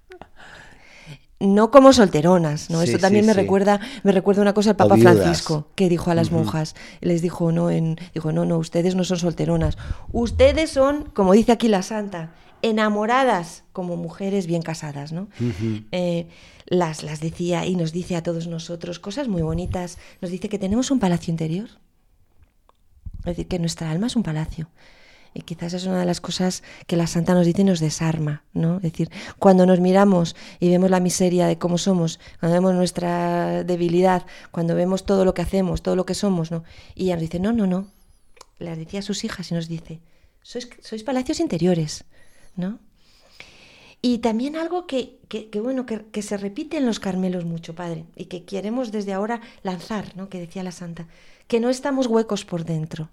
no como solteronas, ¿no? Esto también me recuerda, me recuerda una cosa el Papa Francisco, que dijo a las monjas, les dijo, no, en, dijo, no, no, ustedes no son solteronas, ustedes son, como dice aquí la santa, enamoradas como mujeres bien casadas, ¿no? Eh, las, las decía y nos dice a todos nosotros cosas muy bonitas, nos dice que tenemos un palacio interior, es decir, que nuestra alma es un palacio, y quizás es una de las cosas que la santa nos dice y nos desarma, ¿no? Es decir, cuando nos miramos y vemos la miseria de cómo somos, cuando vemos nuestra debilidad, cuando vemos todo lo que hacemos, todo lo que somos, ¿no? Y ella nos dice, no, no, no. Les decía a sus hijas y nos dice, sois, sois palacios interiores, ¿no? Y también algo que, que, bueno, que, que, se repite en los Carmelos mucho, Padre, y que queremos desde ahora lanzar, ¿no? Que decía la Santa, que no estamos huecos por dentro,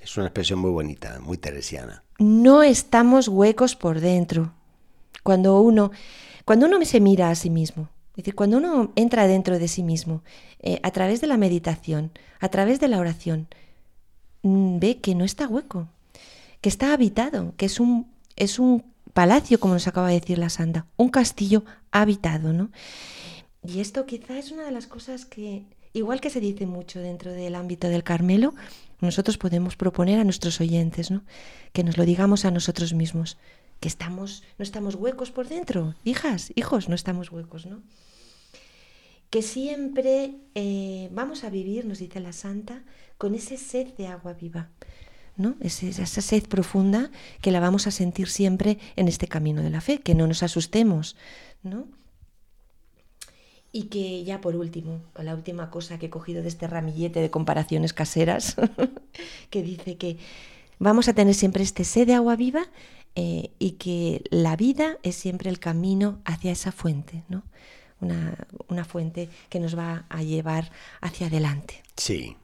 es una expresión muy bonita, muy teresiana. No estamos huecos por dentro. Cuando uno, cuando uno se mira a sí mismo, es decir, cuando uno entra dentro de sí mismo, eh, a través de la meditación, a través de la oración, mm, ve que no está hueco, que está habitado, que es un, es un palacio, como nos acaba de decir la santa, un castillo habitado, ¿no? Y esto quizá es una de las cosas que, igual que se dice mucho dentro del ámbito del Carmelo, nosotros podemos proponer a nuestros oyentes, ¿no? Que nos lo digamos a nosotros mismos, que estamos, no estamos huecos por dentro, hijas, hijos, no estamos huecos, ¿no? Que siempre eh, vamos a vivir, nos dice la Santa, con ese sed de agua viva, ¿no? esa sed profunda que la vamos a sentir siempre en este camino de la fe, que no nos asustemos, ¿no? Y que ya por último, la última cosa que he cogido de este ramillete de comparaciones caseras, [laughs] que dice que vamos a tener siempre este sed de agua viva eh, y que la vida es siempre el camino hacia esa fuente, ¿no? Una, una fuente que nos va a llevar hacia adelante. Sí,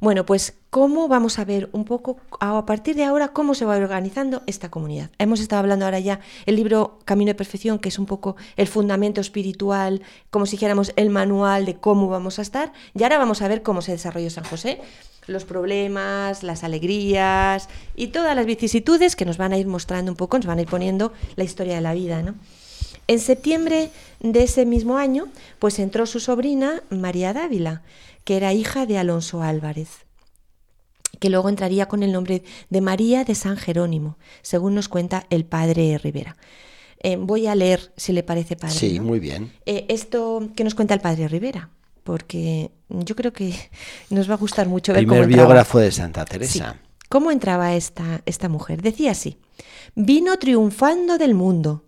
bueno, pues cómo vamos a ver un poco a partir de ahora cómo se va organizando esta comunidad. Hemos estado hablando ahora ya el libro Camino de Perfección, que es un poco el fundamento espiritual, como si dijéramos el manual de cómo vamos a estar. Y ahora vamos a ver cómo se desarrolló San José, los problemas, las alegrías y todas las vicisitudes que nos van a ir mostrando un poco, nos van a ir poniendo la historia de la vida, ¿no? En septiembre de ese mismo año, pues entró su sobrina María Dávila, que era hija de Alonso Álvarez, que luego entraría con el nombre de María de San Jerónimo, según nos cuenta el padre Rivera. Eh, voy a leer, si le parece padre. Sí, muy bien. Eh, esto que nos cuenta el padre Rivera, porque yo creo que [laughs] nos va a gustar mucho ver Primer cómo biógrafo de Santa Teresa. ¿Cómo entraba esta, esta mujer? Decía así, vino triunfando del mundo,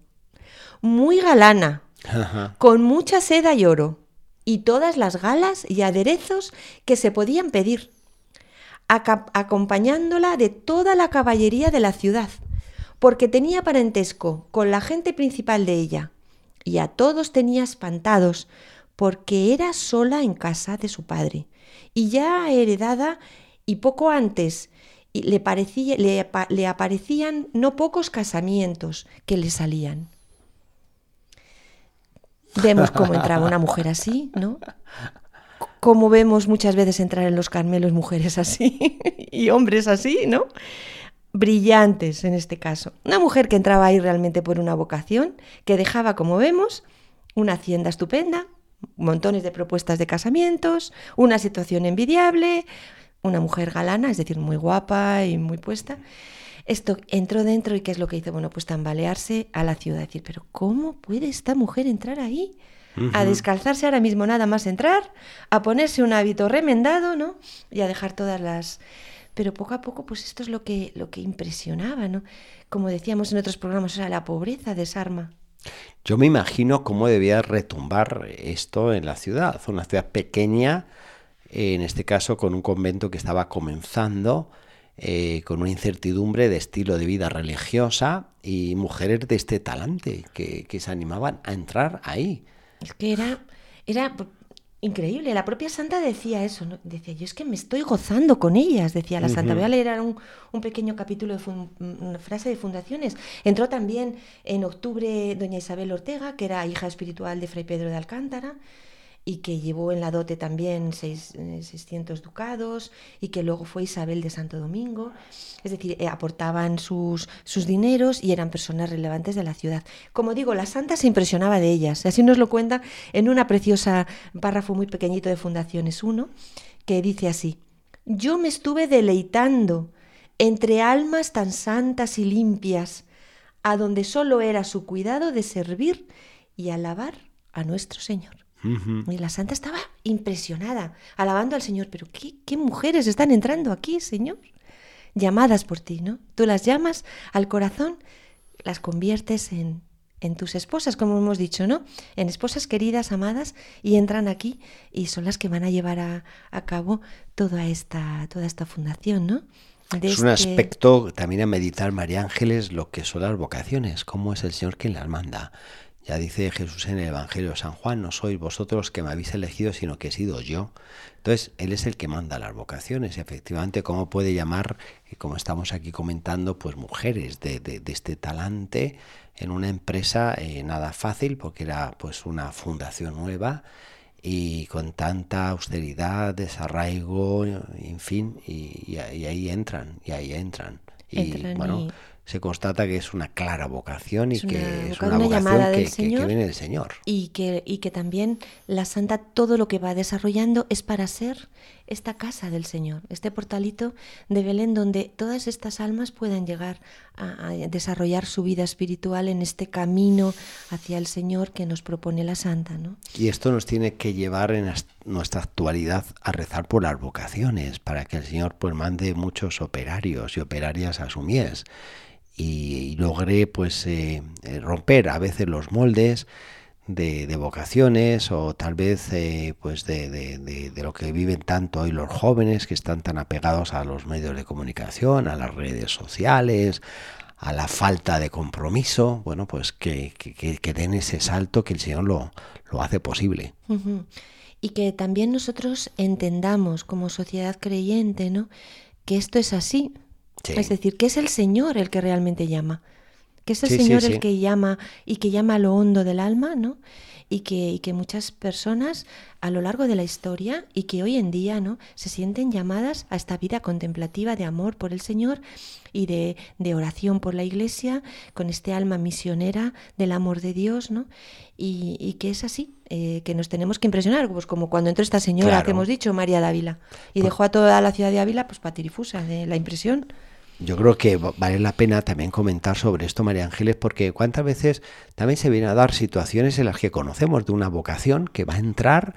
muy galana, [laughs] con mucha seda y oro, y todas las galas y aderezos que se podían pedir, acompañándola de toda la caballería de la ciudad, porque tenía parentesco con la gente principal de ella, y a todos tenía espantados, porque era sola en casa de su padre, y ya heredada, y poco antes le, parecía, le aparecían no pocos casamientos que le salían. Vemos cómo entraba una mujer así, ¿no? Como vemos muchas veces entrar en los Carmelos mujeres así [laughs] y hombres así, ¿no? Brillantes en este caso. Una mujer que entraba ahí realmente por una vocación, que dejaba, como vemos, una hacienda estupenda, montones de propuestas de casamientos, una situación envidiable, una mujer galana, es decir, muy guapa y muy puesta. Esto entró dentro y ¿qué es lo que hizo? Bueno, pues tambalearse a la ciudad, decir, pero ¿cómo puede esta mujer entrar ahí? A descalzarse ahora mismo nada más entrar, a ponerse un hábito remendado, ¿no? Y a dejar todas las... Pero poco a poco, pues esto es lo que, lo que impresionaba, ¿no? Como decíamos en otros programas, o sea, la pobreza desarma. Yo me imagino cómo debía retumbar esto en la ciudad, una ciudad pequeña, en este caso con un convento que estaba comenzando, eh, con una incertidumbre de estilo de vida religiosa y mujeres de este talante que, se animaban a entrar ahí. Es que era, era increíble. La propia santa decía eso. Decía, yo es que me estoy gozando con ellas, decía la santa. Voy a leer un, un pequeño capítulo de una frase de fundaciones. Entró también en octubre doña Isabel Ortega, que era hija espiritual de Fray Pedro de Alcántara y que llevó en la dote también seis, 600 eh, ducados y que luego fue Isabel de Santo Domingo. Es decir, eh, aportaban sus, sus dineros y eran personas relevantes de la ciudad. Como digo, la santa se impresionaba de ellas. Así nos lo cuenta en una preciosa párrafo muy pequeñito de Fundaciones 1, que dice así, yo me estuve deleitando entre almas tan santas y limpias, a donde solo era su cuidado de servir y alabar a nuestro Señor. Y la santa estaba impresionada, alabando al Señor. Pero ¿qué, ¿qué, mujeres están entrando aquí, Señor? Llamadas por ti, ¿no? Tú las llamas al corazón, las conviertes en, en tus esposas, como hemos dicho, ¿no? En esposas queridas, amadas, y entran aquí y son las que van a llevar a, a cabo toda esta, toda esta fundación, ¿no? es un este aspecto también a meditar, María Ángeles, lo que son las vocaciones, cómo es el Señor quien las manda. Ya dice Jesús en el Evangelio de San Juan, no sois vosotros que me habéis elegido, sino que he sido yo. Entonces, Él es el que manda las vocaciones. Y efectivamente, ¿cómo puede llamar, eh, como estamos aquí comentando, pues mujeres de, este talante en una empresa eh, nada fácil, porque era pues una fundación nueva y con tanta austeridad, desarraigo, en fin, y, ahí entran, y ahí entran. Y bueno, se constata que es una clara vocación y que es una, vocación que, que, viene del Señor. Y que, y que también la Santa todo lo que va desarrollando es para ser esta casa del Señor, este portalito de Belén donde todas estas almas puedan llegar a, desarrollar su vida espiritual en este camino hacia el Señor que nos propone la Santa. ¿no? Y esto nos tiene que llevar en nuestra actualidad a rezar por las vocaciones, para que el Señor pues mande muchos operarios y operarias a su mies y, logré pues eh, eh, romper a veces los moldes de, vocaciones o tal vez eh, pues de, de, lo que viven tanto hoy los jóvenes que están tan apegados a los medios de comunicación, a las redes sociales, a la falta de compromiso, bueno, pues que, que, den ese salto que el Señor lo, lo hace posible. Y que también nosotros entendamos como sociedad creyente, ¿no? Que esto es así. Es decir, que es el Señor el que realmente llama. Que es el Señor el que llama y que llama a lo hondo del alma, ¿no? Y que, y que muchas personas a lo largo de la historia y que hoy en día ¿no? se sienten llamadas a esta vida contemplativa de amor por el Señor y de, de, oración por la Iglesia, con este alma misionera del amor de Dios, ¿no? Y, y que es así, eh, que nos tenemos que impresionar, pues como cuando entró esta señora que hemos dicho, María Dávila, y pues dejó a toda la ciudad de Ávila pues patirifusa de la impresión. Yo creo que vale la pena también comentar sobre esto, María Ángeles, porque cuántas veces también se vienen a dar situaciones en las que conocemos de una vocación que va a entrar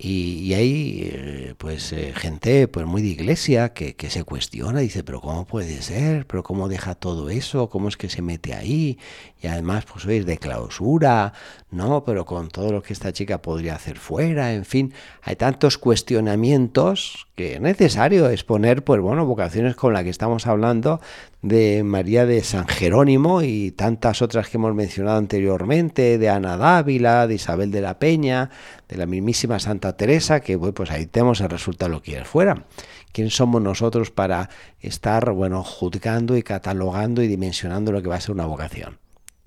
y, hay eh, pues eh, gente pues muy de iglesia que, que, se cuestiona, dice, pero ¿cómo puede ser? ¿Pero cómo deja todo eso? ¿Cómo es que se mete ahí? Y además, pues es de clausura, ¿no? Pero con todo lo que esta chica podría hacer fuera, en fin, hay tantos cuestionamientos que es necesario exponer, pues bueno, vocaciones con las que estamos hablando de María de San Jerónimo y tantas otras que hemos mencionado anteriormente, de Ana Dávila, de Isabel de la Peña, de la mismísima Santa Teresa, que pues ahí tenemos el resultado lo que fuera. ¿Quién somos nosotros para estar, bueno, juzgando y catalogando y dimensionando lo que va a ser una vocación?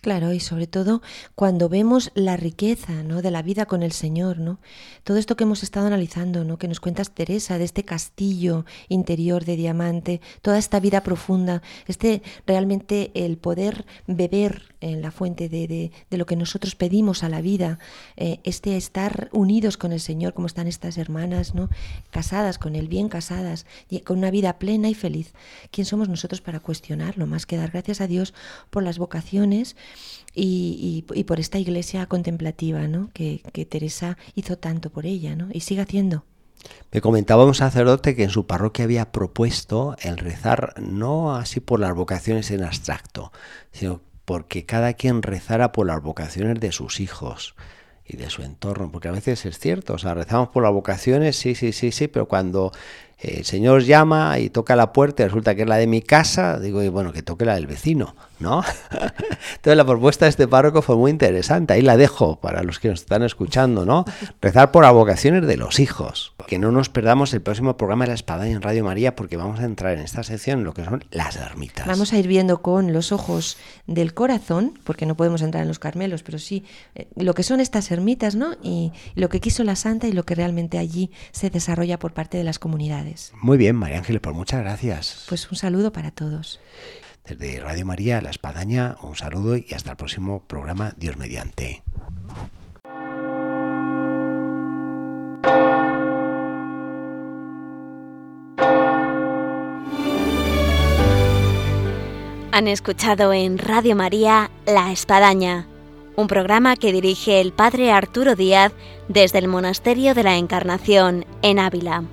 Claro, y sobre todo cuando vemos la riqueza ¿no? de la vida con el Señor, ¿no? Todo esto que hemos estado analizando, ¿no? que nos cuentas Teresa, de este castillo interior de diamante, toda esta vida profunda, este realmente el poder beber en la fuente de, de, lo que nosotros pedimos a la vida, eh, este estar unidos con el Señor, como están estas hermanas, ¿no? casadas con Él, bien casadas, y con una vida plena y feliz. ¿Quién somos nosotros para cuestionarlo? Más que dar gracias a Dios por las vocaciones y, por esta iglesia contemplativa, ¿no? Que, Teresa hizo tanto por ella, ¿no? Y sigue haciendo. Me comentaba un sacerdote que en su parroquia había propuesto el rezar no así por las vocaciones en abstracto, sino porque cada quien rezara por las vocaciones de sus hijos y de su entorno, porque a veces es cierto, o sea, rezamos por las vocaciones, sí, sí, sí, sí, pero cuando el Señor llama y toca la puerta y resulta que es la de mi casa, digo, y bueno, que toque la del vecino, ¿no? [laughs] Entonces la propuesta de este párroco fue muy interesante, ahí la dejo para los que nos están escuchando, ¿no? Rezar por las vocaciones de los hijos, que no nos perdamos el próximo programa de la Espadaña en Radio María porque vamos a entrar en esta sección en lo que son las ermitas. Vamos a ir viendo con los ojos del corazón, porque no podemos entrar en los Carmelos, pero sí eh, lo que son estas ermitas, ¿no? Y lo que quiso la Santa y lo que realmente allí se desarrolla por parte de las comunidades. Muy bien, María Ángeles, pues muchas gracias. Pues un saludo para todos. Desde Radio María, La Espadaña, un saludo y hasta el próximo programa, Dios mediante. Han escuchado en Radio María La Espadaña, un programa que dirige el Padre Arturo Díaz desde el Monasterio de la Encarnación en Ávila.